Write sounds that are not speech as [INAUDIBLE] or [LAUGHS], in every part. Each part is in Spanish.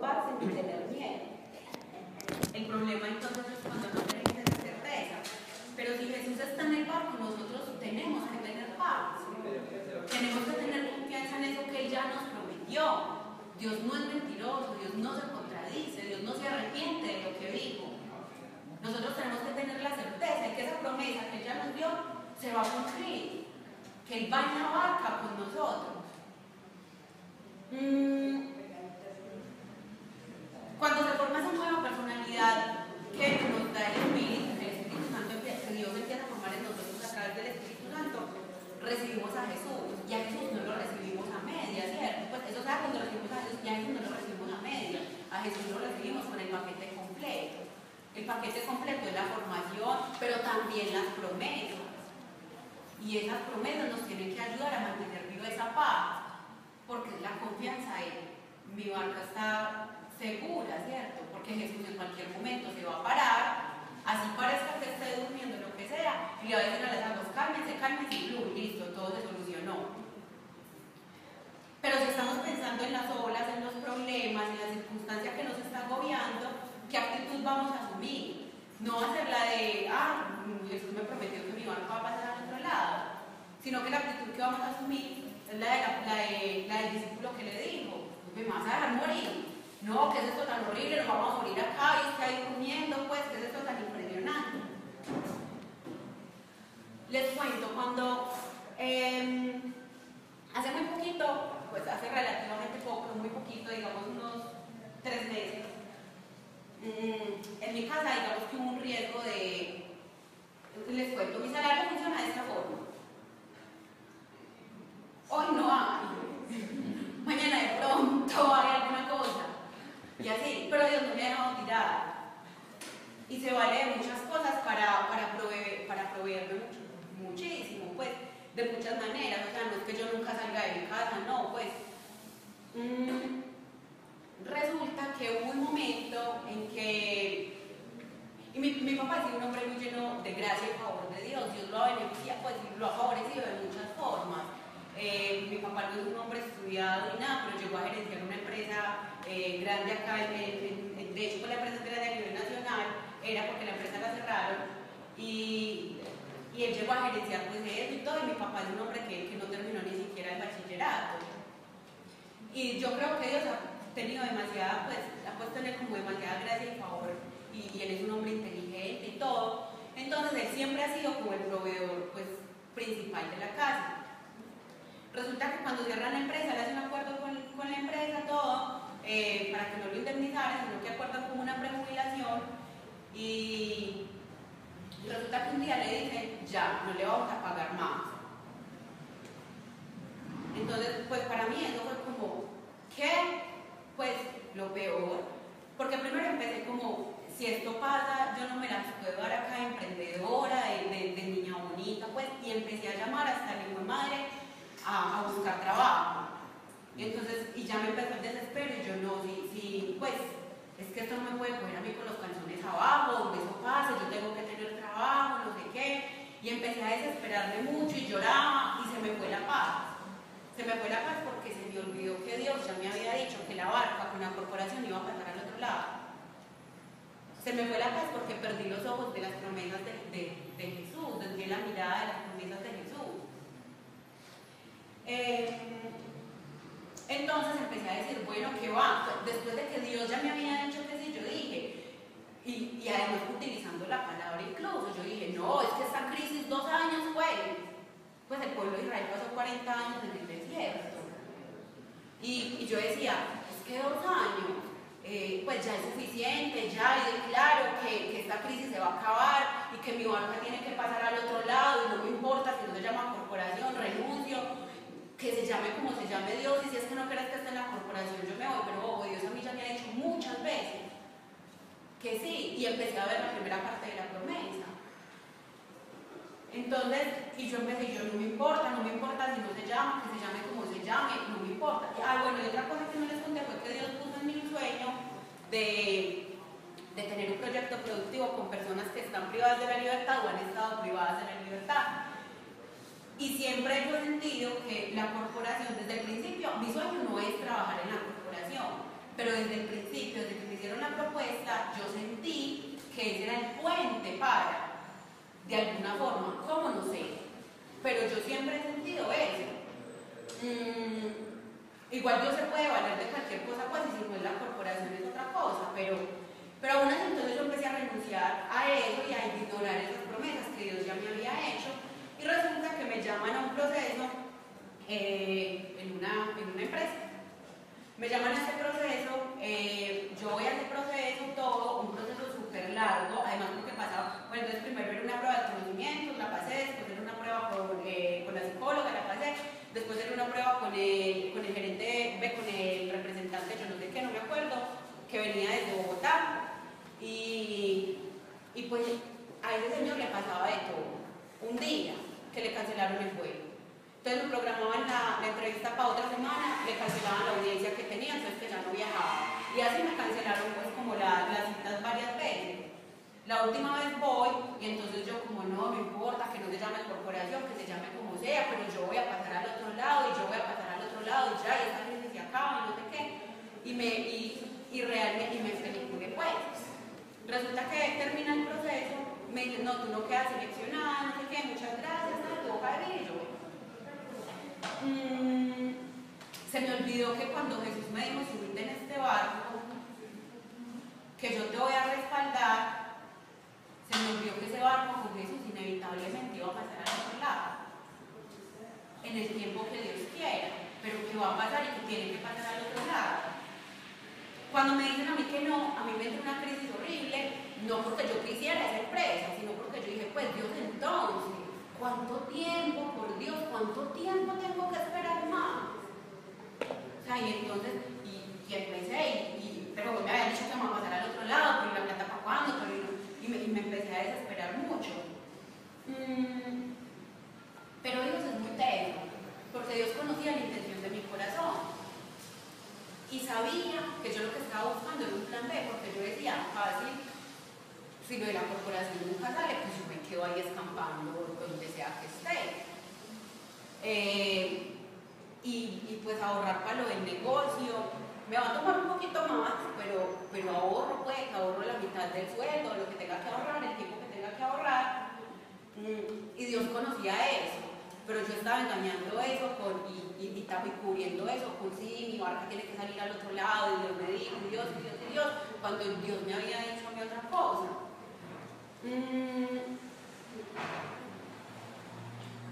tener miedo. El problema entonces es cuando no tenemos esa certeza. Pero si Jesús está en el barco, nosotros tenemos que tener paz. Tenemos que tener confianza en eso que Él ya nos prometió. Dios no es mentiroso, Dios no se contradice, Dios no se arrepiente de lo que dijo. Nosotros tenemos que tener la certeza de que esa promesa que Él ya nos dio se va a cumplir, que Él va en la barca con nosotros. Mm. Cuando se forma esa nueva personalidad que nos da el Espíritu, el Espíritu Santo, que Dios empieza a formar en nosotros a través del Espíritu Santo, recibimos a Jesús. Y a Jesús no lo recibimos a media, ¿cierto? Pues eso, ¿sabes? Cuando recibimos a Jesús, ya Jesús no lo recibimos a media. A Jesús lo recibimos con el paquete completo. El paquete completo es la formación, pero también las promesas. Y esas promesas nos tienen que ayudar a mantener viva esa paz, porque es la confianza en mi barca está segura, ¿cierto? Porque Jesús en cualquier momento se va a parar, así parezca que esté durmiendo, lo que sea, y a decir a las aguas, cálmense, cálmense, y listo, todo se solucionó. Pero si estamos pensando en las olas, en los problemas, en la circunstancia que nos está agobiando, ¿qué actitud vamos a asumir? No ser la de, ah, Jesús me prometió que mi barco va a pasar al otro lado, sino que la actitud que vamos a asumir es la, de la, de, la del discípulo que le dijo, me vas a dejar morir. No, ¿qué es esto tan horrible? Nos vamos a morir acá y está ahí durmiendo, pues, ¿qué es esto tan impresionante? Les cuento, cuando eh, hace muy poquito, pues hace relativamente poco, muy poquito, digamos unos tres meses, mmm, en mi casa digamos que hubo un riesgo de, les cuento, mi salario funciona de esta forma. Hoy no hay, [LAUGHS] mañana de pronto hay alguna cosa, y así, pero Dios no me ha dejado tirada. Y se vale de muchas cosas para, para, proveer, para proveerme mucho, muchísimo, pues, de muchas maneras. O sea, no es que yo nunca salga de mi casa, no, pues. Mmm, resulta que hubo un momento en que. Y mi, mi papá es un hombre muy lleno de gracia y favor de Dios. Dios lo ha beneficiado, pues, lo ha favorecido de muchas formas. Eh, mi papá no es un hombre estudiado ni nada, pero llegó a gerenciar una empresa eh, grande acá, en, en, en, de hecho, pues, la empresa es grande a nivel nacional, era porque la empresa la cerraron. Y, y él llegó a gerenciar pues eso y todo, y mi papá es un hombre que, que no terminó ni siquiera el bachillerato. Y yo creo que Dios ha tenido demasiada, pues, ha puesto en él como demasiada gracia y favor, y, y él es un hombre inteligente y todo. Entonces él siempre ha sido como el proveedor, pues, principal de la casa. Resulta que cuando cierran la empresa, le hacen un acuerdo con, con la empresa, todo, eh, para que no lo indemnizaran, sino que acuerdan como una prejubilación, y resulta que un día le dicen, ya, no le vamos a pagar más. Entonces, pues para mí eso fue como, ¿qué? Pues lo peor, porque primero empecé como, si esto pasa, yo no me las puedo dar acá emprendedora, de, de, de niña bonita, pues, y empecé a llamar hasta mi madre a, buscar trabajo. Y entonces, y ya me empezó el desespero, y yo no, si, si, pues, es que esto no me puede coger a mí con los calzones abajo, donde eso pase, yo tengo que tener trabajo, no sé qué. Y empecé a desesperarme mucho y lloraba y se me fue la paz. Se me fue la paz porque se me olvidó que Dios ya me había dicho que la barca con la corporación iba a pasar al otro lado. Se me fue la paz porque perdí los ojos de las promesas de, de, Jesús, desde la mirada de las promesas de Jesús. Eh, entonces empecé a decir, bueno, ¿qué va? Después de que Dios ya me había dicho que sí, yo dije, y, además utilizando la palabra incluso, yo dije, no, es que esta crisis dos años fue, pues el pueblo de Israel pasó 40 años en el desierto. Y, y yo decía, es que dos años, eh, pues ya es suficiente, ya, y claro que, que, esta crisis se va a acabar y que mi barca tiene que pasar al otro lado y no me importa si no se llama corporación, renuncio, que se llame como se llame Dios, y si es que no quieres que esté en la corporación, yo me voy, pero oh, Dios a mí ya me ha dicho muchas veces que sí, y empecé a ver la primera parte de la promesa. Entonces, y yo empecé, yo no me importa, no me importa si no se llama, que se llame como se llame, no me importa. Ah, bueno, y otra cosa que no les conté fue que Dios puso en mí un sueño de tener un proyecto productivo con personas que están privadas de la libertad o han estado privadas de la libertad. Y siempre he sentido que la corporación, desde el principio, mi sueño no es trabajar en la corporación. Pero desde el principio, desde que me hicieron la propuesta, yo sentí que ese era el puente para, de alguna forma, ¿cómo no sé? Pero yo siempre he sentido eso. Mm, igual Dios se puede valer de cualquier cosa, pues, si no es la corporación es otra cosa, pero, pero aún así entonces yo empecé a renunciar a eso y a ignorar esas promesas que Dios ya me había hecho. Y resulta que me llaman a un proceso eh, en, una, en una empresa. Me llaman a este proceso, eh, yo voy a ese proceso, todo, un proceso súper largo, además porque pasaba, bueno, entonces primero era una prueba de conocimientos, la pasé, después era una prueba con, eh, con la psicóloga, la pasé, después era una prueba con el, con el gerente, con el representante, yo no sé qué, no me acuerdo, que venía desde Bogotá, y, y pues a ese señor le pasaba de todo. Un día que le cancelaron el vuelo entonces me programaban la, entrevista para otra semana, le cancelaban la audiencia que tenía, entonces que ya no viajaba. Y así me cancelaron pues como las citas varias veces. La última vez voy y entonces yo como no me importa que no se llame corporación, que se llame como sea, pero yo voy a pasar al otro lado y yo voy a pasar al otro lado y ya, y esta crisis se acaba no sé qué. Y me, y, y realmente, y me peliculé pues. Resulta que termina el proceso, me dicen, no, tú no quedas seleccionada, no sé muchas gracias, no, tú vas a venir y yo Mm, se me olvidó que cuando Jesús me dijo, subirte en este barco, que yo te voy a respaldar, se me olvidó que ese barco con Jesús inevitablemente iba a pasar al otro lado, en el tiempo que Dios quiera, pero que va a pasar y que tiene que pasar al otro lado. Cuando me dicen a mí que no, a mí me entra una crisis horrible, no porque yo quisiera ser presa, sino porque yo dije, pues Dios entonces, ¿Cuánto tiempo, por Dios, cuánto tiempo tengo que esperar más? O sea, y entonces, y, empecé, y, pero me habían dicho que iba a pasar al otro lado, pero la plata para cuándo, y, me, y, me, empecé a desesperar mucho. Mm, pero Dios es muy técnico, porque Dios conocía la intención de mi corazón. Y sabía que yo lo que estaba buscando era un plan B, porque yo decía, fácil, si lo de la corporación nunca sale, pues yo me quedo ahí escampando donde sea que esté. Eh, y, pues ahorrar para lo del negocio. Me va a tomar un poquito más, pero, pero ahorro, pues, ahorro la mitad del sueldo, lo que tenga que ahorrar, el tiempo que tenga que ahorrar. Mm, y Dios conocía eso, pero yo estaba engañando eso y, y, y, cubriendo eso con sí, mi barca tiene que salir al otro lado, y Dios me dijo, Dios, Dios, Dios, cuando Dios me había dicho a mí otra cosa. Mm,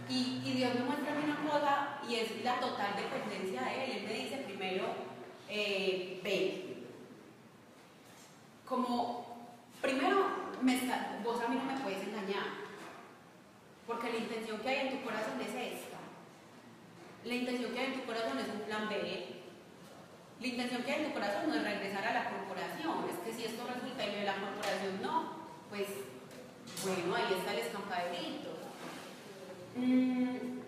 y, Dios me muestra una cosa y es la total dependencia de Él. Él me dice primero, eh, ve. Como, primero, vos a mí no me puedes engañar. Porque la intención que hay en tu corazón es esta. La intención que hay en tu corazón es un plan B. La intención que hay en tu corazón no es regresar a la corporación. Es que si esto resulta y la corporación no, pues bueno, ahí está el escampadito. Mm,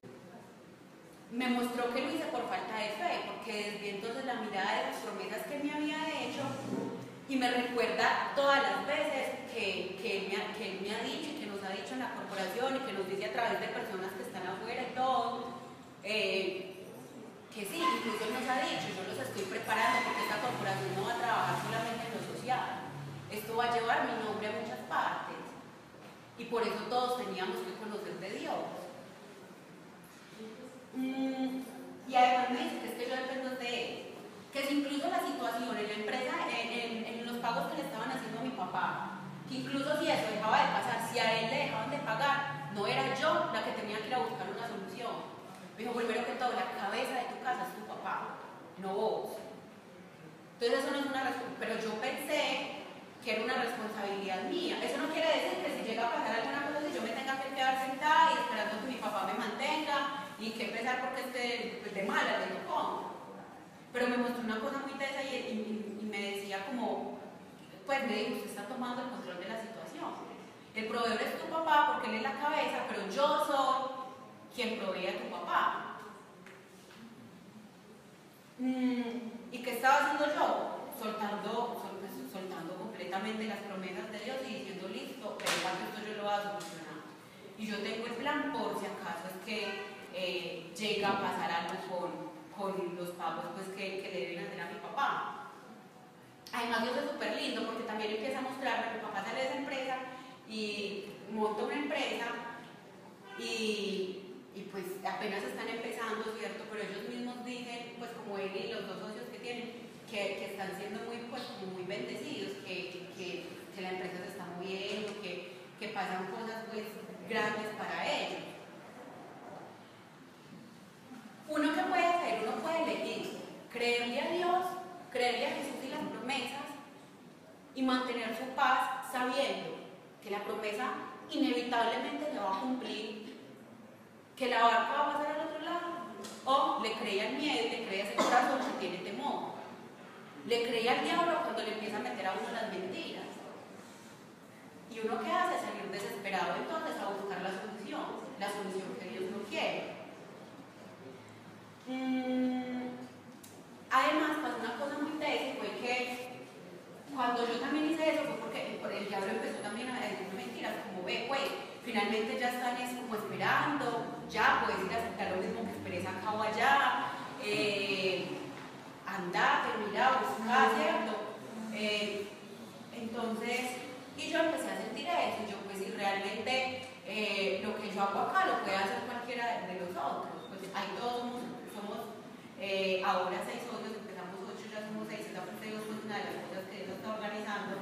me mostró que lo hice por falta de fe, porque desde entonces la mirada de las promesas que me había hecho y me recuerda todas las veces que, que, él me ha, dicho ha dicho en la corporación y que nos dice a través de personas que están afuera y todo, eh, que sí, incluso nos ha dicho, yo los estoy preparando porque esta corporación no va a trabajar solamente en lo social, esto va a llevar mi nombre a muchas partes y por eso todos teníamos que conocer de Dios. Mm, y además me dice que es que yo dependo de él. Que si incluso la situación en la empresa, en, los pagos que le estaban haciendo a mi papá, incluso si eso dejaba de pasar, si a él le dejaban de pagar, no era yo la que tenía que ir a buscar una solución. Me dijo, primero que todo, la cabeza de tu casa es tu papá, no vos. Entonces eso no es una respuesta, pero yo pensé que era una responsabilidad mía. Eso no quiere decir que si llega a pasar alguna cosa, si yo me tenga que quedar sentada y esperando que mi papá me mantenga y que empezar porque esté pues, de mala, de tocó. Pero me mostró una cosa muy tesa y, me decía como, pues me dijo, usted está tomando el control de la situación. El proveedor es tu papá porque él es la cabeza, pero yo soy quien provee a tu papá. Mm, ¿Y qué estaba haciendo yo? Soltando, completamente las promesas de Dios y diciendo, listo, pero cuando esto yo lo voy a solucionar. Y yo tengo el plan por si acaso es que llega a pasar algo con, los pagos pues, que, que, deben hacer a mi papá. Además Dios es súper lindo porque también empieza a mostrarme, mi papá sale de esa empresa y monta una empresa y, pues apenas están empezando, ¿cierto? Pero ellos mismos dicen, pues como él y los dos socios que tienen, que, están siendo muy, pues, muy bendecidos, que, que, la empresa se está moviendo, que, que pasan cosas pues grandes para ellos. Uno que puede hacer, uno puede elegir creerle a Dios, creerle a Jesús y las promesas y mantener su paz sabiendo que la promesa inevitablemente le va a cumplir, que la barca va a pasar al otro lado, o le cree al miedo y le cree a ese corazón que tiene temor. Le cree al diablo cuando le empieza a meter a uno las mentiras. Y uno que hace salir desesperado entonces a buscar la solución, la solución que Dios no quiere. Mm, además, pasó una cosa muy tesa fue que cuando yo también hice eso fue porque el diablo empezó también a decir mentiras, como ve, pues, finalmente ya están es como esperando, ya puedes ir a aceptar lo mismo que esperes acá o allá, eh, andate, mira, busca, ¿cierto? Eh, entonces, y yo empecé a sentir eso, yo pues si realmente eh, lo que yo hago acá lo puede hacer cualquiera de, los otros, pues ahí todos eh, ahora seis socios, empezamos ocho, ya somos seis, esa de una de las cosas que Dios está organizando,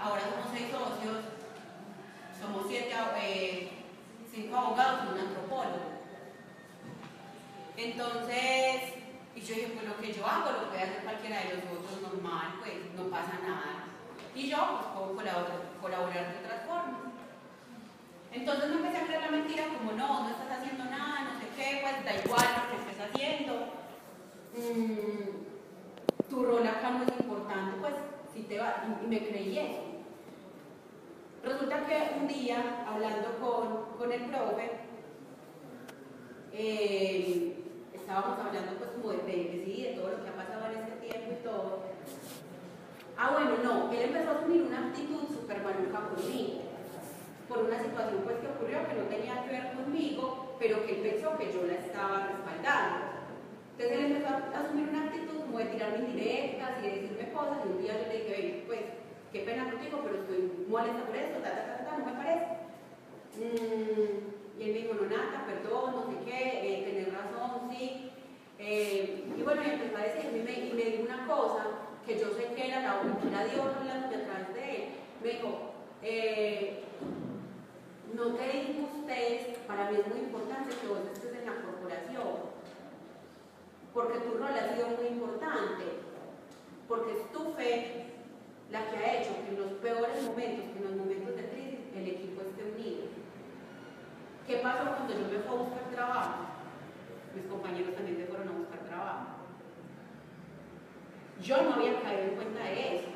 ahora somos seis socios, somos siete, cinco abogados y un antropólogo. Entonces, y yo dije, pues lo que yo hago lo puede hacer cualquiera de los otros normal, pues no pasa nada. Y yo pues puedo colaborar, de otras formas. Entonces me empecé a creer la mentira como no, no estás haciendo nada, no sé qué, pues da igual lo que estés haciendo. Mm, tu rol acá no es importante, pues si te va, y me creí eso. Resulta que un día, hablando con, con el profe, eh, estábamos hablando pues como de, de, sí, de todo lo que ha pasado en este tiempo y todo. Ah, bueno, no, él empezó a asumir una actitud súper maluca conmigo, por una situación pues que ocurrió que no tenía que ver conmigo, pero que él pensó que yo la estaba respaldando. Entonces él empezó a asumir una actitud como de tirarme indirectas y de decirme cosas, y un día yo le dije, pues, qué pena contigo, pero estoy molesta por esto, ta, ta, ta, ta, no me parece. Mm, y él me dijo, no, Nata, perdón, no sé qué, eh, tenés razón, sí. Eh, y bueno, y empezó a decirme y me, dijo una cosa que yo sé que era la era Dios hablando a través de él. Me dijo, eh, no te disgustes, para mí es muy importante que vos estés en la corporación, porque tu rol ha sido muy importante, porque es tu fe la que ha hecho que en los peores momentos, en los momentos de crisis, el equipo esté unido. ¿Qué pasó cuando yo me fui a buscar trabajo? Mis compañeros también se fueron a buscar trabajo. Yo no había caído en cuenta de eso.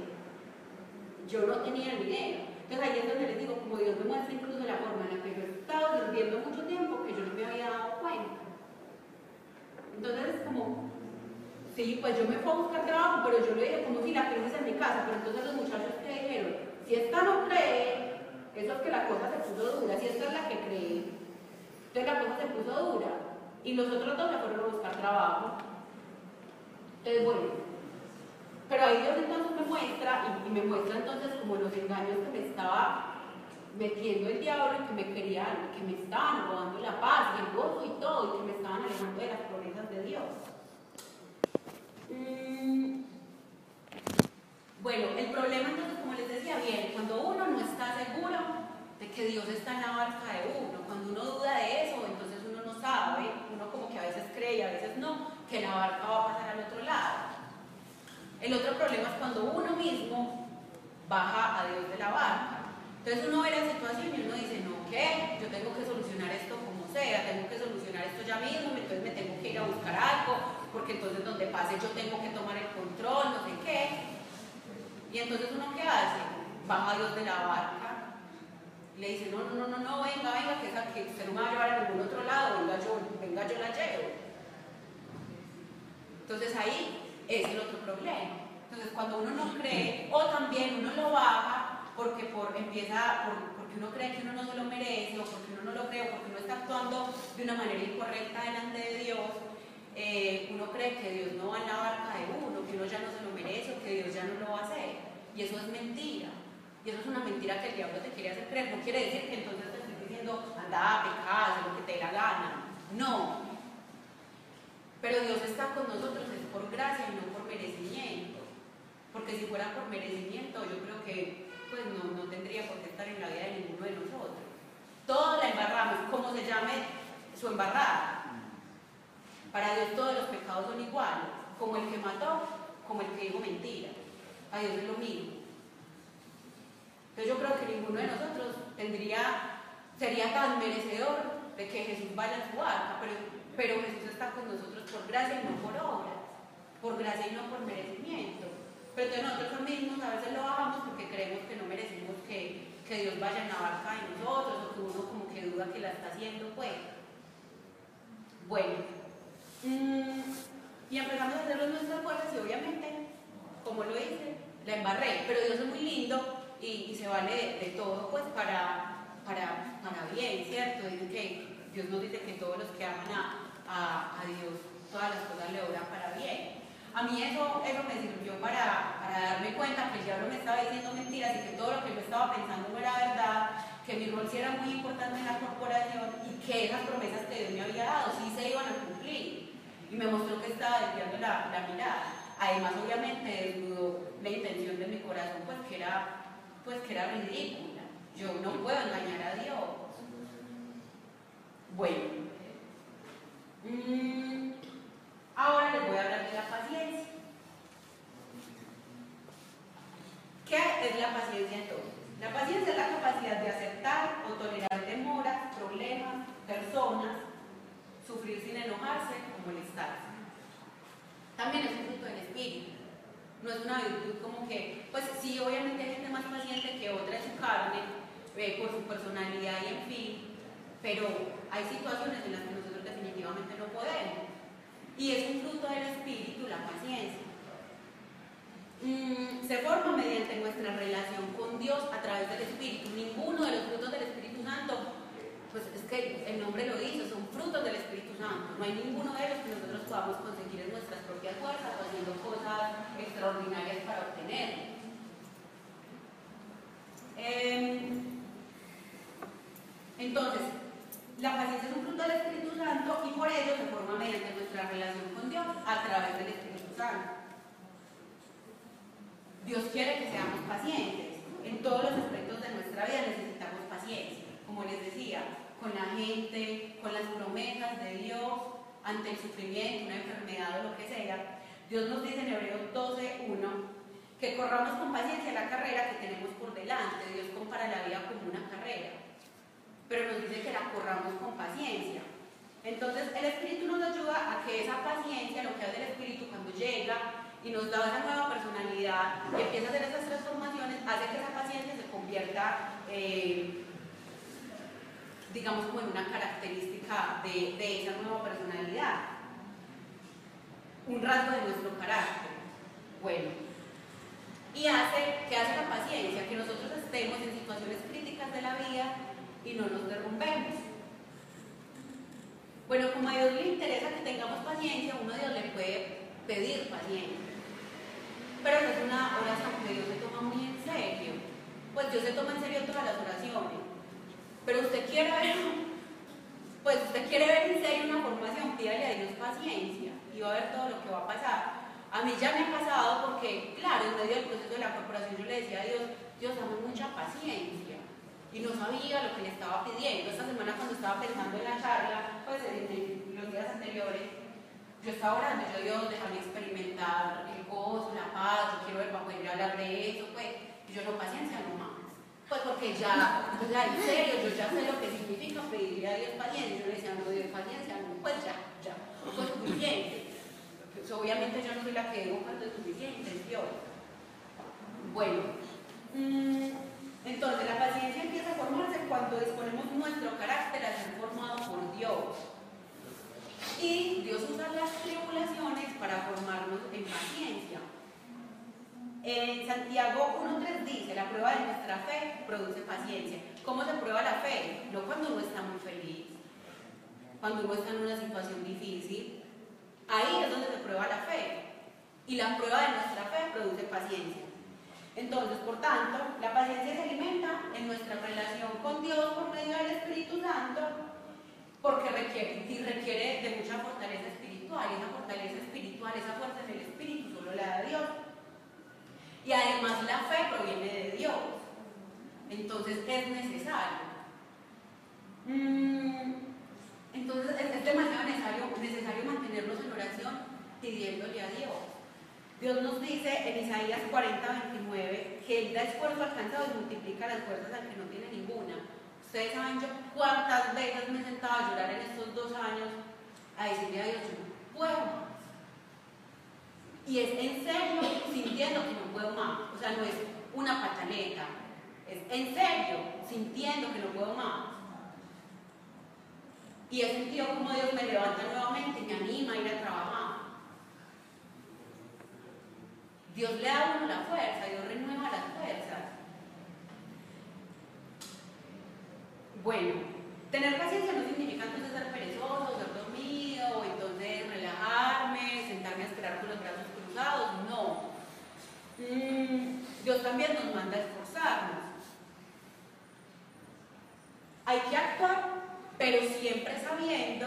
Yo no tenía el dinero. Entonces ahí es donde les digo, como Dios me muestra incluso la forma en la que yo he estado viviendo mucho tiempo que yo no me había dado cuenta. Entonces es como, sí, pues yo me fui a buscar trabajo, pero yo le dije como si la crisis en mi casa, pero entonces los muchachos que dijeron, si esta no cree, eso es que la cosa se puso dura, si esta es la que cree, entonces la cosa se puso dura y los otros dos se fueron a buscar trabajo. Entonces, bueno, pero ahí Dios entonces me muestra y, me muestra entonces como los engaños que me estaba metiendo el diablo y que me querían, que me estaban robando la paz el gozo y todo y que me estaban alejando de las promesas de Dios. Mm, bueno, el problema entonces, como les decía bien, cuando uno no está seguro de que Dios está en la barca de uno. Cuando uno duda de eso, entonces uno no sabe, uno como que a veces cree y a veces no, que la barca va a pasar al otro lado. El otro problema es cuando uno mismo baja a Dios de la barca. Entonces uno ve la situación y uno dice, no, ¿qué? Yo tengo que solucionar esto como sea, tengo que solucionar esto ya mismo, entonces me tengo que ir a buscar algo, pase yo tengo que tomar el control, no sé qué. Y entonces uno qué hace? Baja a Dios de la barca le dice, no, no, no, no, venga, venga, que, esa, que usted no me va a llevar a ningún otro lado, venga yo, venga yo la llevo. Entonces ahí es el otro problema. Entonces cuando uno no cree, o también uno lo baja porque por, empieza, porque uno cree que uno no se lo merece, o porque uno no lo cree, o porque uno está actuando de una manera incorrecta delante de Dios, eh, uno cree que Dios no va en la barca de uno, que uno ya no se lo merece, que Dios ya no lo va a hacer. Y eso es mentira. Y eso es una mentira que el diablo te quiere hacer creer. No quiere decir que entonces te estoy diciendo, anda a pecar, haz lo que te dé la gana. No. Pero Dios está con nosotros es por gracia y no por merecimiento. Porque si fuera por merecimiento, yo creo que pues no, no tendría por qué estar en la vida de ninguno de nosotros. Todos la embarramos, como se llame su embarrada. Para Dios todos los pecados son iguales, como el que mató, como el que dijo mentira. A Dios es lo mismo. Entonces yo creo que ninguno de nosotros tendría, sería tan merecedor de que Jesús vaya a su barca, pero, pero Jesús está con nosotros por gracia y no por obras, por gracia y no por merecimiento. Pero entonces nosotros mismos a veces lo bajamos porque creemos que no merecemos que, que Dios vaya en la barca de nosotros o que uno como que duda que la está haciendo, pues. Bueno, y empezamos a hacerlo en nuestras fuerzas y obviamente, como lo hice, la embarré, pero Dios es muy lindo y, se vale de, todo pues para, para, para bien, ¿cierto? Dice que Dios nos dice que todos los que aman a, a Dios, todas las cosas le obran para bien. A mí eso, eso me sirvió para, para, darme cuenta que el diablo me estaba diciendo mentiras y que todo lo que yo estaba pensando no era verdad, que mi rol sí era muy importante en la corporación y que esas promesas que Dios me había dado sí se iban a cumplir. Y me mostró que estaba desviando la, mirada. Además, obviamente, desnudó la intención de mi corazón, pues que era, pues, era ridícula. Yo no puedo engañar a Dios. Bueno. Mm, Ahora les voy a hablar de la paciencia. ¿Qué es la paciencia entonces? La paciencia es la capacidad de aceptar o tolerar demoras, problemas, personas, sufrir sin enojarse o molestarse. También es un fruto del espíritu. No es una virtud como que, pues sí, obviamente hay gente más paciente que otra en su carne, eh, por su personalidad y en fin, pero hay situaciones en las que nosotros definitivamente no podemos. Y es un fruto del espíritu, la paciencia. Mm, se forma mediante nuestra relación con Dios a través del espíritu. Ninguno de los frutos del Espíritu Santo, pues es que el nombre lo dice, son frutos del Espíritu Santo. No hay ninguno de ellos que nosotros podamos conseguir en nuestras propias fuerzas haciendo cosas extraordinarias para obtener. Em, entonces, la paciencia es un fruto del Espíritu Santo y por ello se forma mediante nuestra relación con Dios a través del Espíritu Santo. Dios quiere que seamos pacientes. En todos los aspectos de nuestra vida necesitamos paciencia. Como les decía, con la gente, con las promesas de Dios, ante el sufrimiento, una enfermedad o lo que sea. Dios nos dice en Hebreos 12.1 que corramos con paciencia la carrera que tenemos por delante. Dios compara la vida como una carrera pero nos dice que la corramos con paciencia. Entonces el Espíritu nos ayuda a que esa paciencia, lo que hace el Espíritu cuando llega y nos da esa nueva personalidad y empieza a hacer esas transformaciones, hace que esa paciencia se convierta, eh, digamos, como en una característica de, esa nueva personalidad, un rasgo de nuestro carácter. Bueno, y hace que hace la paciencia, que nosotros estemos en situaciones críticas de la vida y no nos derrumbemos. Bueno, como a Dios le interesa que tengamos paciencia, uno a Dios le puede pedir paciencia. Pero no es una oración que Dios se toma muy en serio. Pues Dios se toma en serio todas las oraciones. Pero usted quiere ver, pues usted quiere ver en serio una formación, pídale a Dios paciencia y va a ver todo lo que va a pasar. A mí ya me ha pasado porque, claro, en medio del proceso de la corporación yo le decía a Dios, Dios, dame mucha paciencia y no sabía lo que le estaba pidiendo. Esta semana cuando estaba pensando en la charla, pues en, los días anteriores, yo estaba orando, yo Dios, déjame experimentar el gozo, la paz, yo quiero ver para poder hablar de eso, pues, y yo no, paciencia no. Pues porque ya, pues ya en serio, yo ya sé lo que significa pedirle a Dios paciencia. Yo le decía, no, Dios paciencia, no, pues ya, ya, fue suficiente. Pues obviamente yo no soy la que digo cuánto es suficiente, es Dios. Bueno, mmm, entonces, la paciencia empieza a formarse cuando disponemos nuestro carácter a ser formado por Dios. Y Dios usa las tribulaciones para formarnos en paciencia. En Santiago 1.3 dice, la prueba de nuestra fe produce paciencia. ¿Cómo se prueba la fe? No cuando uno está muy feliz, cuando uno está en una situación difícil, Ahí es donde se prueba la fe. Y la prueba de nuestra fe produce paciencia. Entonces, por tanto, la paciencia se alimenta en nuestra relación con Dios por medio del Espíritu Santo, porque requiere, y requiere de mucha fortaleza espiritual. Y esa fortaleza espiritual, esa fuerza en el Espíritu, solo la da Dios. Y además la fe proviene de Dios. Entonces es necesario. Mm, entonces es, demasiado necesario, necesario mantenernos en oración pidiéndole a Dios. Dios nos dice en Isaías 40, 29 que Él da esfuerzo alcanzado y multiplica las fuerzas al que no tiene ninguna. Ustedes saben yo cuántas veces me he sentado a llorar en estos dos años a decirle a Dios, yo no. Y es en serio sintiendo que no puedo más. O sea, no es una pataleta. Es en serio sintiendo que no puedo más. Y he sentido como Dios me levanta nuevamente y me anima a ir a trabajar. Dios le da a uno la fuerza, Dios renueva las fuerzas. Bueno, tener paciencia no significa entonces ser perezoso, ser dormido, o entonces relajarme, sentarme a esperar con los brazos cruzados, no. Mm, Dios también nos manda a esforzarnos. Hay que actuar pero siempre sabiendo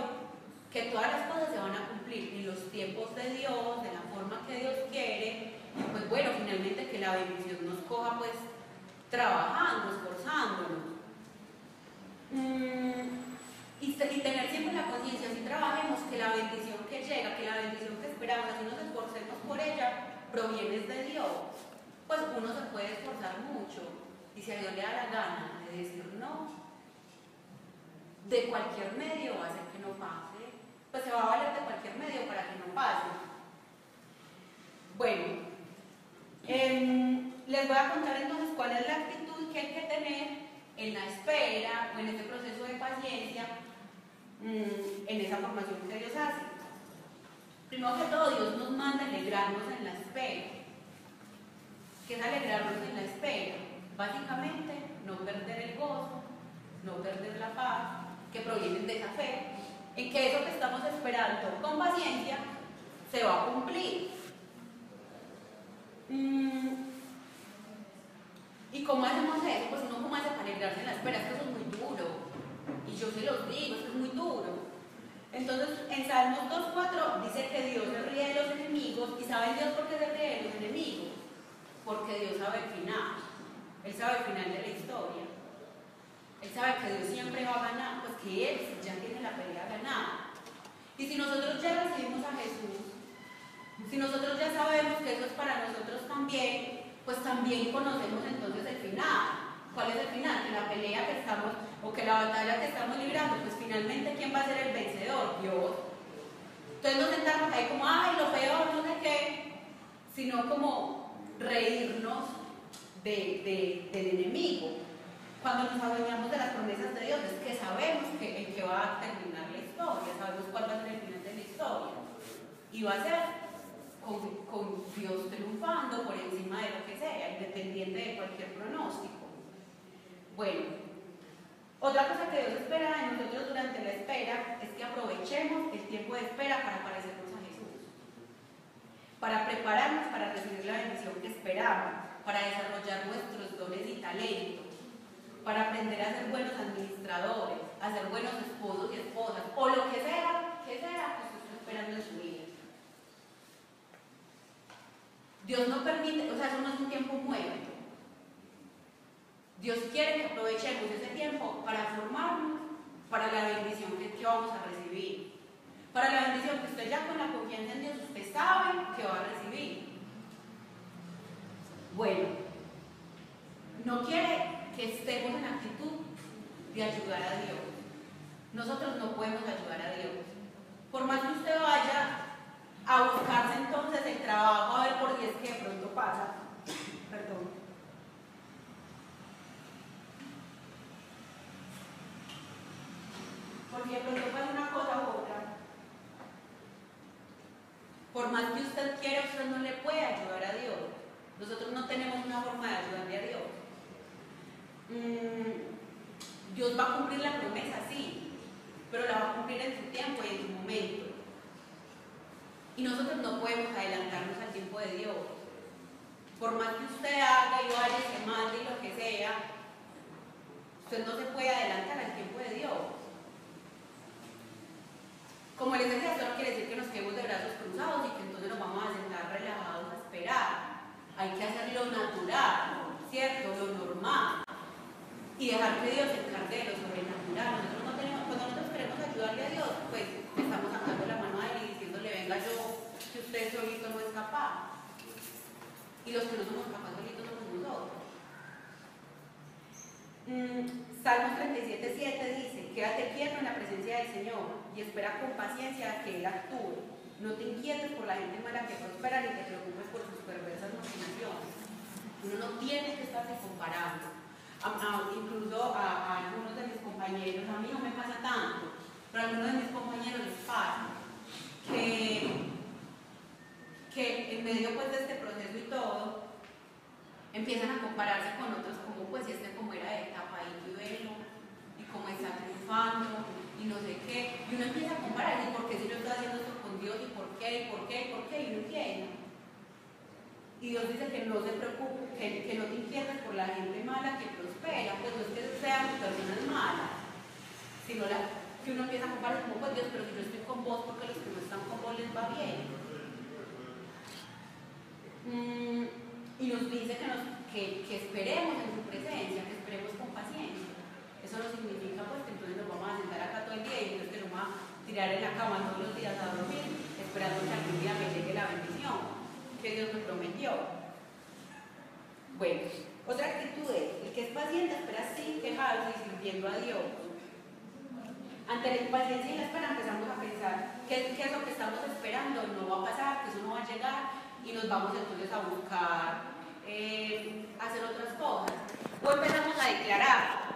que todas las cosas se van a cumplir en los tiempos de Dios, de la forma que Dios quiere, pues bueno, finalmente que la bendición nos coja pues trabajando, esforzándonos. Mm, y, tener siempre la conciencia, si trabajemos, que la bendición que llega, que la bendición que esperamos, así nos esforcemos por ella, proviene de Dios. Pues uno se puede esforzar mucho y si a Dios le da la gana de decir no, de cualquier medio va a hacer que no pase, pues se va a valer de cualquier medio para que no pase. Bueno, em, les voy a contar entonces cuál es la actitud que hay que tener en la espera o en este proceso de paciencia, mm, en esa formación que Dios hace. Primero que todo, Dios nos manda alegrarnos en la espera. ¿Qué es alegrarnos en la espera? Básicamente, no perder el gozo, no perder la paz, que provienen de esa fe, en que eso que estamos esperando con paciencia se va a cumplir. Mm. ¿Y cómo hacemos eso? Pues uno como hace alegrarse en la espera, es que eso es muy duro. Y yo se los digo, es que es muy duro. Entonces, en Salmos 2.4 dice que Dios se ríe de los enemigos. ¿Y saben Dios por qué se ríe los enemigos? Porque Dios sabe el final. Él sabe el final de la historia. Él sabe que Dios siempre va a ganar, pues que Él ya tiene la pelea ganada. Y si nosotros ya recibimos a Jesús, si nosotros ya sabemos que eso es para nosotros también, pues también conocemos entonces el final. ¿Cuál es el final? Que la pelea que estamos, o que la batalla que estamos librando, pues finalmente ¿quién va a ser el vencedor? Dios. Entonces no sentarnos ahí como, ay, lo peor, no sé qué, sino como reírnos de, del enemigo cuando nos adueñamos de las promesas de Dios, es que sabemos que, en qué va a terminar la historia, sabemos cuál va a ser el final de la historia. Y va a ser con, con Dios triunfando por encima de lo que sea, independiente de cualquier pronóstico. Bueno, otra cosa que Dios espera de nosotros durante la espera es que aprovechemos el tiempo de espera para parecernos a Jesús, para prepararnos para bendición que esperamos, para desarrollar nuestros dones y talentos para aprender a ser buenos administradores, a ser buenos esposos y esposas, o lo que sea, que sea que está esperando en su vida. Dios no permite, o sea, eso no es un tiempo muerto. Dios quiere que aprovechemos ese tiempo para formarnos para la bendición que, que vamos a recibir. Para la bendición que usted ya con la confianza en Dios, usted sabe que va a recibir. Bueno, no quiere que estemos en actitud de ayudar a Dios. Nosotros no podemos ayudar a Dios. Por más que usted vaya a buscarse entonces el trabajo, a ver por qué es que de pronto pasa. Perdón. Porque de pronto pasa una cosa u otra. Por más que usted quiera, usted no le puede ayudar a Dios. Nosotros no tenemos una forma de ayudarle a Dios. Mm, Dios va a cumplir la promesa, sí, pero la va a cumplir en su tiempo y en su momento. Y nosotros no podemos adelantarnos al tiempo de Dios. Por más que usted haga y vaya se mande y lo que sea, usted no se puede adelantar al tiempo de Dios. Como les decía, esto no quiere decir que nos quedemos de brazos cruzados y que entonces nos vamos a sentar relajados a esperar. Hay que hacer lo natural, ¿cierto? Lo normal. Y dejar que Dios se encargue de lo sobrenatural. Nosotros no tenemos, cuando nosotros queremos ayudarle a Dios, pues estamos sacando la mano a él y diciéndole, venga yo, que usted solito no es capaz. Y los que no somos capaces solitos somos nosotros. Mm, Salmos 37, 7 dice, quédate quieto en la presencia del Señor y espera con paciencia que Él actúe. No te inquietes por la gente mala que prospera ni te preocupes por sus perversas maquinaciones. Uno no tiene que estarse comparando incluso a, algunos de mis compañeros, a mí no me pasa tanto, pero a algunos de mis compañeros les pasa que, que en medio pues, de este proceso y todo, empiezan a compararse con otros como pues este como era de etapa y velo y cómo está triunfando y no sé qué, y uno empieza a comparar y por qué si yo estoy haciendo esto Dios y por qué, y por qué, y por qué, y no entiende. Y Dios dice que no se preocupe, que, no te inquietes por la gente mala que prospera, pues no es que sean personas malas, sino la, que uno empieza a comparar como pues Dios, pero si yo estoy con vos, porque los que no están con vos les va bien. Mm, y nos dice que, esperemos en su presencia, que esperemos con paciencia. Eso no significa pues que entonces nos vamos a sentar acá todo el día y entonces que nos vamos a tirar en la cama todos los días a dormir, esperando que algún día me llegue la bendición que Dios me prometió. Bueno, otra actitud es, el que es paciente espera sin quejarse y sintiendo a Dios. Ante la impaciencia y la espera empezamos a pensar qué, qué es lo que estamos esperando, no va a pasar, que eso no va a llegar y nos vamos entonces a buscar eh, hacer otras cosas. O empezamos a declarar,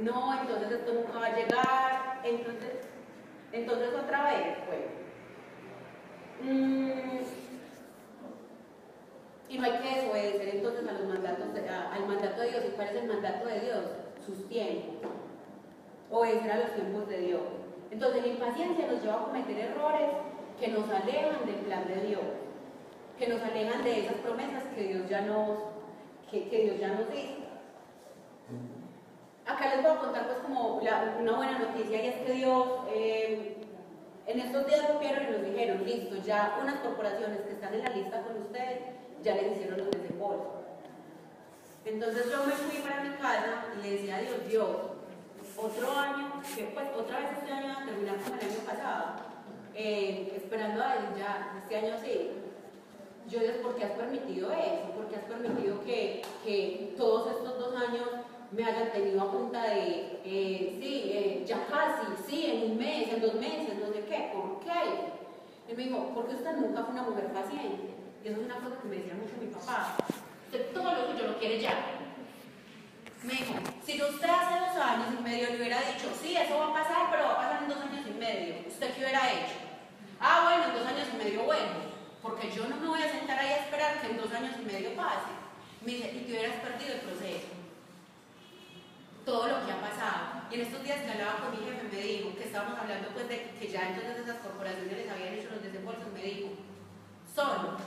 no, entonces esto nunca va a llegar, entonces, entonces otra vez, bueno. Mmm, y no hay que desobedecer entonces al mandato de Dios. ¿Y cuál es el mandato de Dios? Sus tiempos. Obedecer a los tiempos de Dios. Entonces la impaciencia nos lleva a cometer errores que nos alejan del plan de Dios, que nos alejan de esas promesas que Dios ya nos, que, Dios ya nos hizo. Acá les voy a contar pues como una buena noticia y es que Dios eh, en estos días volvieron y nos dijeron, listo, ya unas corporaciones que están en la lista con ustedes ya les hicieron los desembolsos. Entonces yo me fui para mi casa y le decía a Dios, Dios, otro año, que pues otra vez este año va como el año pasado, eh, esperando a él ya, este año sí. Yo Dios, ¿por qué has permitido eso? ¿Por qué has permitido que, que todos estos dos años me hayan tenido a punta de, eh, sí, eh, ya casi, sí, en un mes, en dos meses, no sé qué, ¿por qué? Y me dijo, porque usted nunca fue una mujer paciente. Y eso es una cosa que me decía mucho mi papá. Usted todo lo que yo lo quiere ya. Me dijo, si usted hace dos años y medio le hubiera dicho, sí, eso va a pasar, pero va a pasar en dos años y medio, ¿usted qué hubiera hecho? Ah, bueno, en dos años y medio, bueno, porque yo no me voy a sentar ahí a esperar que en dos años y medio pase. Me dice, y te hubieras perdido el proceso. Todo lo que ha pasado. Y en estos días que hablaba con mi jefe, me dijo que estábamos hablando pues de que ya entonces esas corporaciones les habían hecho los desembolsos, me dijo, solo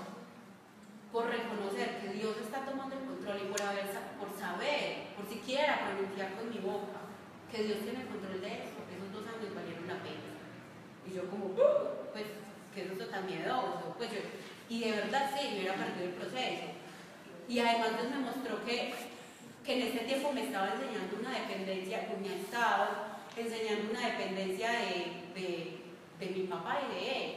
por reconocer que Dios está tomando el control y por, haber, por saber, por siquiera pronunciar con mi boca que Dios tiene el control de eso, esos dos años valieron la pena. Y yo como, uh", pues, que eso es tan miedoso. Pues yo, y de verdad sí, me hubiera perdido el proceso. Y además Dios me mostró que, que en ese tiempo me estaba enseñando una dependencia, me estaba enseñando una dependencia de, de, de mi papá y de él.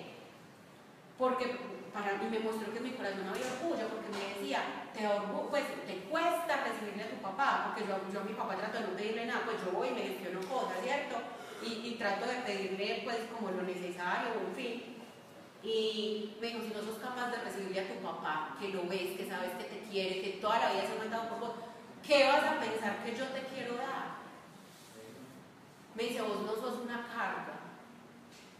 Porque para mí me mostró que en mi corazón había orgullo porque me decía, te, pues, te cuesta recibirle a tu papá, porque yo, yo a mi papá trato de no pedirle nada, pues yo voy y me gestiono cosas, ¿cierto? Y, y trato de pedirle pues como lo necesario, en fin. Y me dijo, si no sos capaz de recibirle a tu papá, que lo ves, que sabes que te quiere, que toda la vida se ha mandado por vos, ¿qué vas a pensar que yo te quiero dar? Me dice, vos no sos una carga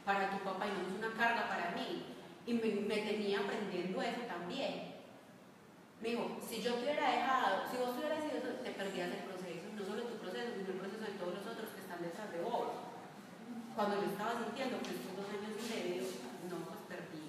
para tu papá y no sos una carga para mí. Y me, tenía aprendiendo eso también. Me dijo, si yo te hubiera dejado, si vos hubieras sido eso, te perdías el proceso, no solo tu proceso, sino el proceso de todos los otros que están detrás de vos. Cuando yo estaba sintiendo que estos dos años y medio, no, pues perdí,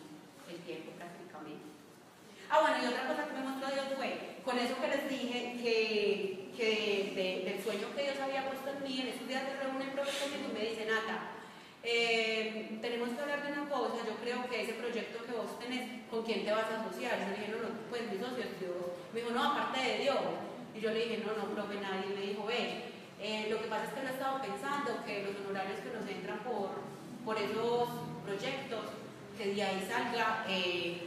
y otra cosa que me mostró Dios fue, con eso que les dije, que, que del sueño que Dios había puesto en mí, en esos días se reúnen profesores y me dicen, Nata, eh, tenemos que hablar de una cosa, yo creo que ese proyecto que vos tenés, ¿con quién te vas a asociar? Yo le dije, no, no, pues mi socio Dios. Me dijo, no, aparte de Dios. Y yo le dije, no, no, profe, nadie. Me dijo, ve, eh, lo que pasa es que no he estado pensando que los honorarios que nos entran por, por esos proyectos, que de ahí salga eh,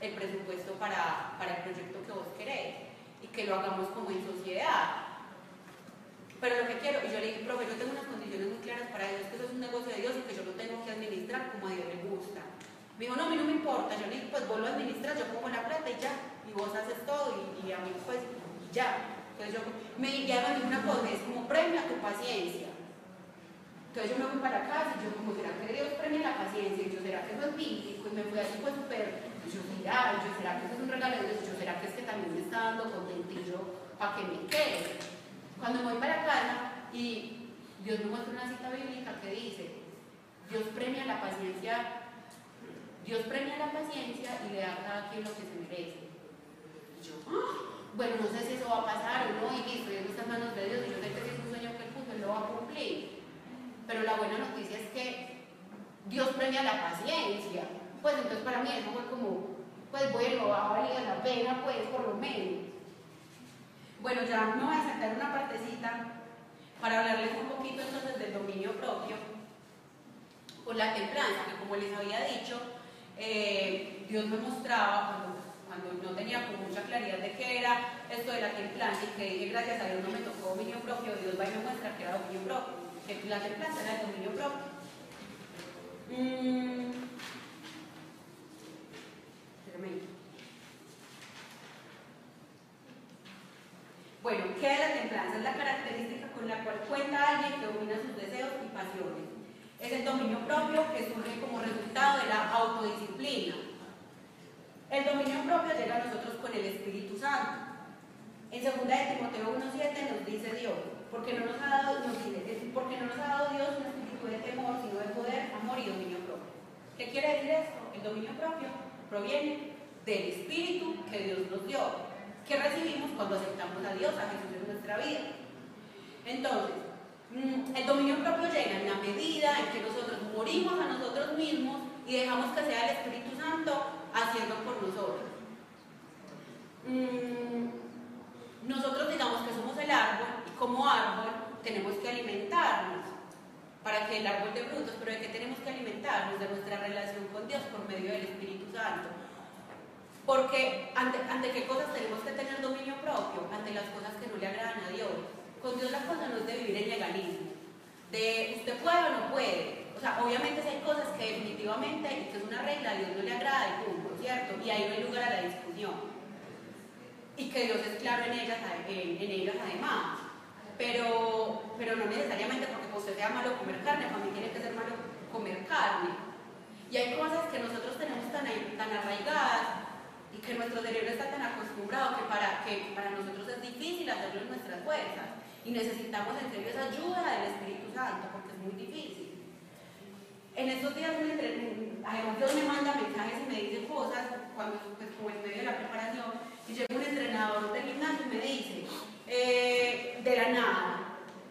el presupuesto para, para el proyecto que vos querés y que lo hagamos como en sociedad. Pero lo que quiero, y yo le dije, profe, yo tengo unas condiciones muy claras para Dios, que eso es un negocio de Dios y que yo lo tengo que administrar como a Dios le gusta. Me dijo, no, a mí no me importa. Yo le dije, pues vos lo administras, yo pongo la plata y ya. Y vos haces todo y, a mí pues ya. Entonces yo me llaman una cosa, es como premio a tu paciencia. Entonces yo me voy para casa y yo como, ¿será que Dios premia la paciencia? Y yo, ¿será que eso es bíblico? Y me fui así pues súper, yo, mira, yo, ¿será que eso es un regalo de Dios? Yo, ¿será que es que también me está dando contentillo para que me quede? Cuando me voy para casa y Dios me muestra una cita bíblica que dice, Dios premia la paciencia, Dios premia la paciencia y le da a cada quien lo que se merece. Y yo, ¡Ah! bueno, no sé si eso va a pasar o no, y listo, está en manos de Dios, y yo sé que un sueño que él puso, lo va a cumplir. Pero la buena noticia es que Dios premia la paciencia. Pues entonces para mí eso fue como, pues bueno, ha valido la pena, pues por lo menos. Bueno, ya me voy a sacar una partecita para hablarles un poquito entonces del dominio propio por la templanza, que como les había dicho, eh, Dios me mostraba cuando, no tenía mucha claridad de qué era esto de la templanza y que dije gracias a Dios no me tocó dominio propio, Dios va y me muestra que era dominio propio, que la templanza era el dominio propio. Mm. Bueno, ¿qué es la templanza? Es la característica con la cual cuenta alguien que domina sus deseos y pasiones. Es el dominio propio que surge como resultado de la autodisciplina. El dominio propio llega a nosotros con el Espíritu Santo. En 2 de Timoteo 1.7 nos dice Dios, porque no nos ha dado, porque no nos ha dado Dios un espíritu de temor, sino de poder, amor y dominio propio. ¿Qué quiere decir esto? El dominio propio proviene del Espíritu que Dios nos dio que recibimos cuando aceptamos a Dios, a Jesús en nuestra vida. Entonces, mm, el dominio propio llega en la medida en que nosotros morimos a nosotros mismos y dejamos que sea el Espíritu Santo haciendo por nosotros. Mm, nosotros digamos que somos el árbol y como árbol tenemos que alimentarnos para que el árbol dé frutos, pero ¿de qué tenemos que alimentarnos? De nuestra relación con Dios por medio del Espíritu Santo. Porque ante, ante qué cosas tenemos que tener dominio propio, ante las cosas que no le agradan a Dios. Con Dios la cosa no es de vivir en legalismo, de usted puede o no puede. O sea, obviamente si hay cosas que definitivamente, que es una regla, a Dios no le agrada y punto, ¿cierto? Y ahí no hay lugar a la discusión. Y que Dios es claro en ellas además. Pero, pero no necesariamente porque usted sea malo comer carne, para mí tiene que ser malo comer carne. Y hay cosas que nosotros tenemos tan, tan arraigadas y que nuestro cerebro está tan acostumbrado que para, que para nosotros es difícil hacerlo en nuestras fuerzas y necesitamos en serio esa ayuda del Espíritu Santo porque es muy difícil. En estos días, además Dios me manda mensajes y me dice cosas, cuando, pues, como en medio de la preparación, y llega un entrenador del gimnasio y me dice, eh, de la nada,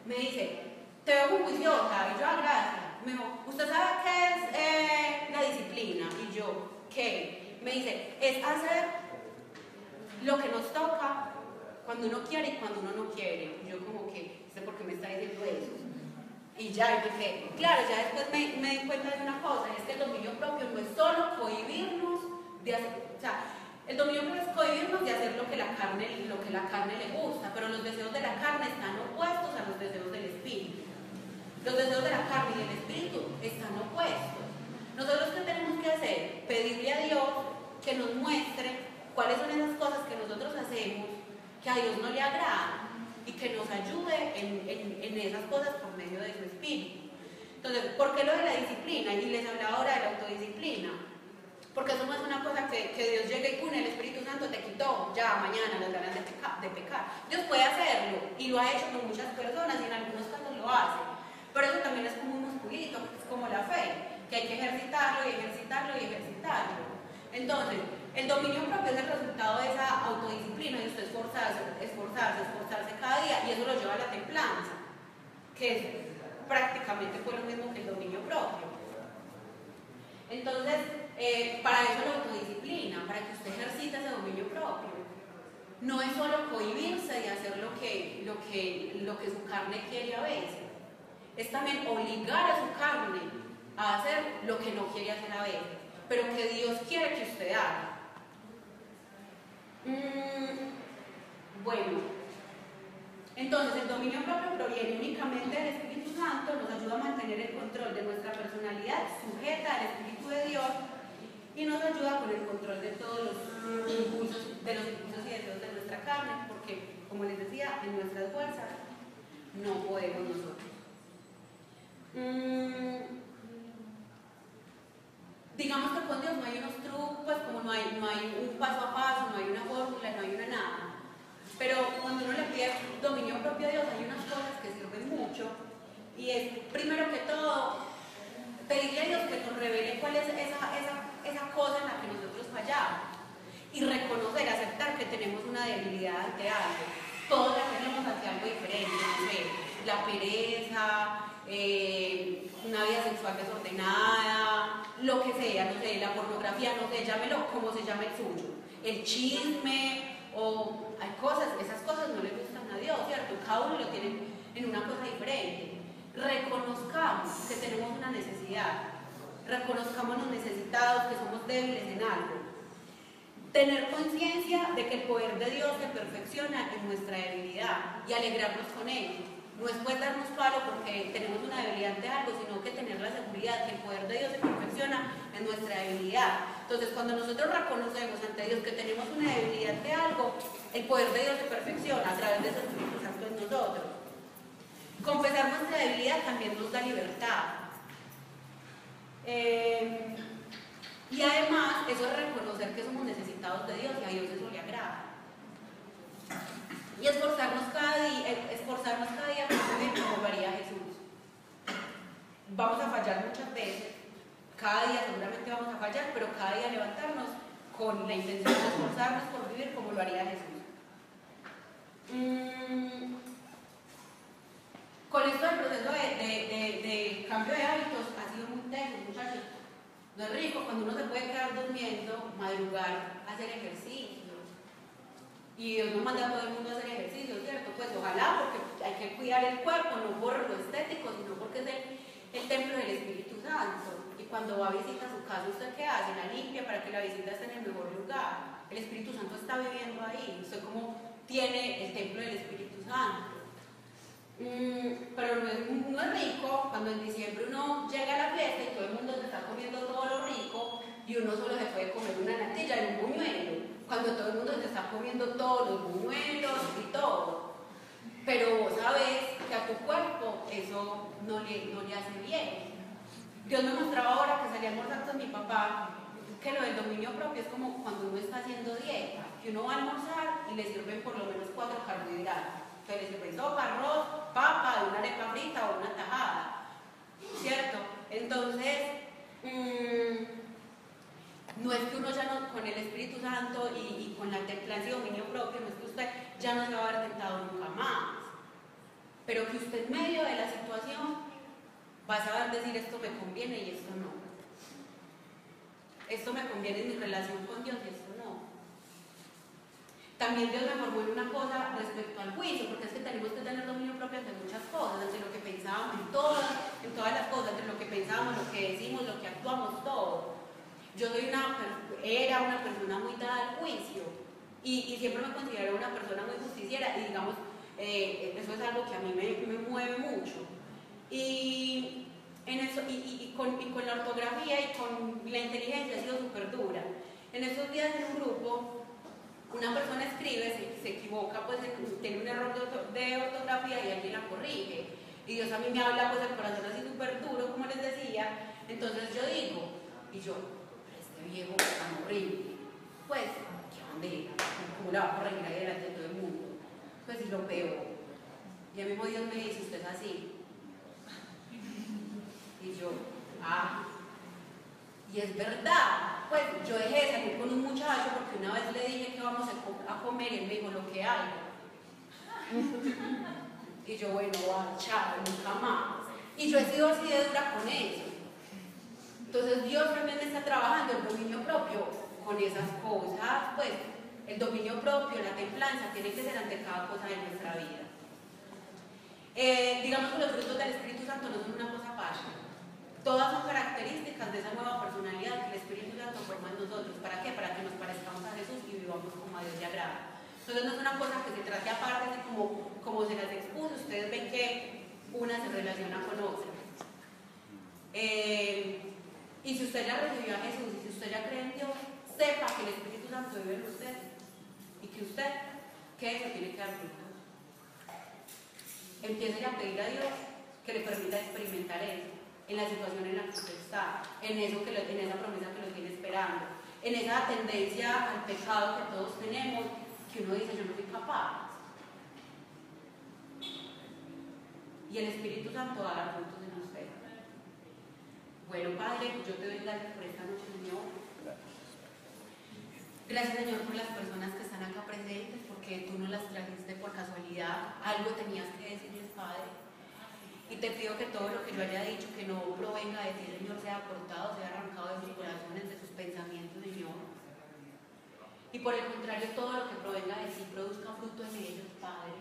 me dice, te veo muy juiciosa, y yo, ah, gracias. Me dijo, ¿usted sabe qué es eh, la disciplina? Y yo, ¿qué? me dice, es hacer lo que nos toca cuando uno quiere y cuando uno no quiere. Yo como que, sé por qué me está diciendo eso. Y ya, y dije, claro, ya después me, me di cuenta de una cosa, es que el dominio propio no es solo cohibirnos de hacer, el dominio es cohibirnos de hacer lo que la carne, lo que la carne le gusta, pero los deseos de la carne están opuestos a los deseos del espíritu. Los deseos de la carne y del espíritu están opuestos. Nosotros qué tenemos que hacer? Pedirle a Dios que nos muestre cuáles son esas cosas que nosotros hacemos que a Dios no le agrada y que nos ayude en, en, esas cosas por medio de su espíritu. Entonces, ¿por qué lo de la disciplina? Y les hablaba ahora de la autodisciplina. Porque eso no es una cosa que, que Dios llegue y pone el Espíritu Santo te quitó ya mañana las ganas de, de pecar. Dios puede hacerlo y lo ha hecho con muchas personas y en algunos casos lo hace. Pero eso también es como un musculito, es como la fe, que hay que ejercitarlo y ejercitarlo y ejercitarlo. Entonces, el dominio propio es el resultado de esa autodisciplina, de usted esforzarse, esforzarse, esforzarse cada día, y eso lo lleva a la templanza, que es prácticamente fue lo mismo que el dominio propio. Entonces, eh, para eso la autodisciplina, para que usted ejercite ese dominio propio. No es solo cohibirse y hacer lo que, lo, que, lo que su carne quiere a veces, es también obligar a su carne a hacer lo que no quiere hacer a veces, pero que Dios quiere que usted haga. Mm, bueno, entonces el dominio propio proviene únicamente del Espíritu Santo, nos ayuda a mantener el control de nuestra personalidad sujeta al Espíritu de Dios y nos ayuda con el control de todos los impulsos, de los impulsos y deseos de nuestra carne, porque como les decía, en nuestras fuerzas no podemos nosotros. Mm, digamos que con Dios no hay unos trucos, como no hay, no hay un paso a paso, no hay una fórmula, no hay una nada. Pero cuando uno le pide dominio propio a Dios, hay unas cosas que sirven mucho. Y es, primero que todo, pedirle a Dios que nos revele cuál es esa, esa, esa cosa en la que nosotros fallamos. Y reconocer, aceptar que tenemos una debilidad ante algo. Todos la tenemos ante algo diferente, no sé, la pereza, eh, una vida sexual desordenada, lo que sea, no sé, la pornografía, no sé, llámelo como se llama el suyo, el chisme, o hay cosas, esas cosas no le gustan a Dios, ¿cierto? Cada uno lo tiene en una cosa diferente. Reconozcamos que tenemos una necesidad, reconozcamos los necesitados, que somos débiles en algo. Tener conciencia de que el poder de Dios se perfecciona en nuestra debilidad y alegrarnos con ello no es pues darnos palo porque tenemos una debilidad ante algo, sino que tener la seguridad que el poder de Dios se perfecciona en nuestra debilidad. Entonces, cuando nosotros reconocemos ante Dios que tenemos una debilidad ante algo, el poder de Dios se perfecciona a través de ese Espíritu Santo en nosotros. Confesar nuestra debilidad también nos da libertad. Eh, y además, eso es reconocer que somos necesitados de Dios y a Dios eso le agrada y esforzarnos cada día, esforzarnos cada día como haría Jesús. Vamos a fallar muchas veces, cada día seguramente vamos a fallar, pero cada día levantarnos con la intención de esforzarnos por vivir como lo haría Jesús. Mm, con esto el proceso de, cambio de hábitos ha sido muy tenso, muchachos. No es rico cuando uno se puede quedar durmiendo, madrugar, hacer ejercicio y Dios nos manda a todo el mundo a hacer ejercicio, ¿cierto? Pues ojalá, porque hay que cuidar el cuerpo, no por lo estético, sino porque es el, templo del Espíritu Santo. Y cuando va a visitar su casa, ¿usted qué hace? La limpia para que la visita esté en el mejor lugar. El Espíritu Santo está viviendo ahí. Usted como tiene el templo del Espíritu Santo. Mm, pero no es, no es, rico cuando en diciembre uno llega a la fiesta y todo el mundo se está comiendo todo lo rico y uno solo se puede comer una natilla y un buñuelo cuando todo el mundo se está comiendo todos los buñuelos y todo. Pero vos sabes que a tu cuerpo eso no le, no le hace bien. Dios me mostraba ahora que salía a con mi papá que lo del dominio propio es como cuando uno está haciendo dieta, que uno va a almorzar y le sirven por lo menos cuatro carbohidratos. Entonces le sirven sopa, arroz, papa, una arepa frita o una tajada. ¿Cierto? Entonces, mmm, no es que uno ya no, con el Espíritu Santo y, con la templanza y dominio propio, no es que usted ya no se va a haber tentado nunca más. Pero que usted en medio de la situación va a saber decir esto me conviene y esto no. Esto me conviene en mi relación con Dios y. También Dios me formó en una cosa respecto al juicio, porque es que tenemos que tener dominio propio ante muchas cosas, ante lo que pensábamos, en todas, en todas las cosas, entre lo que pensamos, lo que decimos, lo que actuamos, todo. Yo soy una, era una persona muy dada al juicio y, siempre me considero una persona muy justiciera y digamos, eh, eso es algo que a mí me, mueve mucho. Y, en eso, y, con, la ortografía y con la inteligencia ha sido súper dura. En esos días en un grupo, una persona escribe, se, equivoca, pues tiene un error de, ortografía y alguien la corrige. Y Dios a mí me habla pues el corazón así súper duro, como les decía. Entonces yo digo, y yo, viejo tan horrible. Pues, qué bandera, ¿cómo la va a corregir ahí delante de todo el mundo? Pues es lo peor. Y a mismo Dios me dice, usted es así. Y yo, ah, y es verdad, pues yo dejé de salir con vamos a comer y él me dijo lo que hay. Y yo, bueno, chao, nunca más. Y yo he sido así de dura con eso. Entonces Dios realmente está trabajando el dominio propio con esas cosas, pues el dominio propio, la templanza, tiene que ser ante cada cosa de nuestra vida. Eh, digamos que los frutos del Espíritu Santo no son una cosa fácil. Todas son características de esa nueva personalidad que el Espíritu Santo forma en nosotros. ¿Para qué? Para que nos parezcamos a Jesús y vivamos como a Dios le agrada. Entonces no es una cosa que se trate aparte, como, como se las expuso. Ustedes ven que una se relaciona con otra. Eh, y si usted ya recibió a Jesús y si usted ya cree en Dios, sepa que el Espíritu Santo vive en usted y que usted, que eso tiene que dar fruto. Empiece a pedir a Dios que le permita experimentar eso, en la situación en la que usted está, en, eso que en esa promesa que lo tiene esperando, en esa tendencia al pecado que todos tenemos, que uno dice, yo no soy capaz. Y el Espíritu Santo va a dar frutos en usted. Bueno, Padre, yo te doy gracias por esta noche, Señor. Gracias, Señor, por las personas que están acá presentes, porque tú no las trajiste por casualidad. Algo tenías que decirles, Padre. Y te pido que todo lo que yo haya dicho, que no provenga de ti, Señor, sea cortado, sea arrancado de sus corazones, de sus pensamientos, Señor. Y por el contrario, todo lo que provenga de ti produzca fruto en ellos, Padre.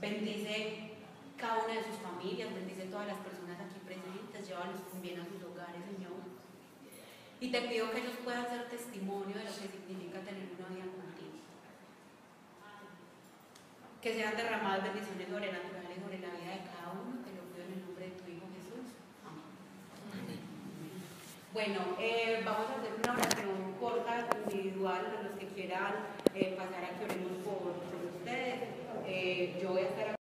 Bendice cada una de sus familias, bendice todas las personas aquí presentes, llévalos con bien a sus hogares, Señor. Y te pido que ellos puedan ser testimonio de lo que significa tener una vida que sean derramadas bendiciones sobrenaturales sobre la vida de cada uno. Te lo pido en el nombre de tu Hijo Jesús. Amén. Bueno, eh, vamos a hacer una oración corta, individual, para los que quieran eh, pasar a que oremos por, por ustedes. Eh, yo voy a estar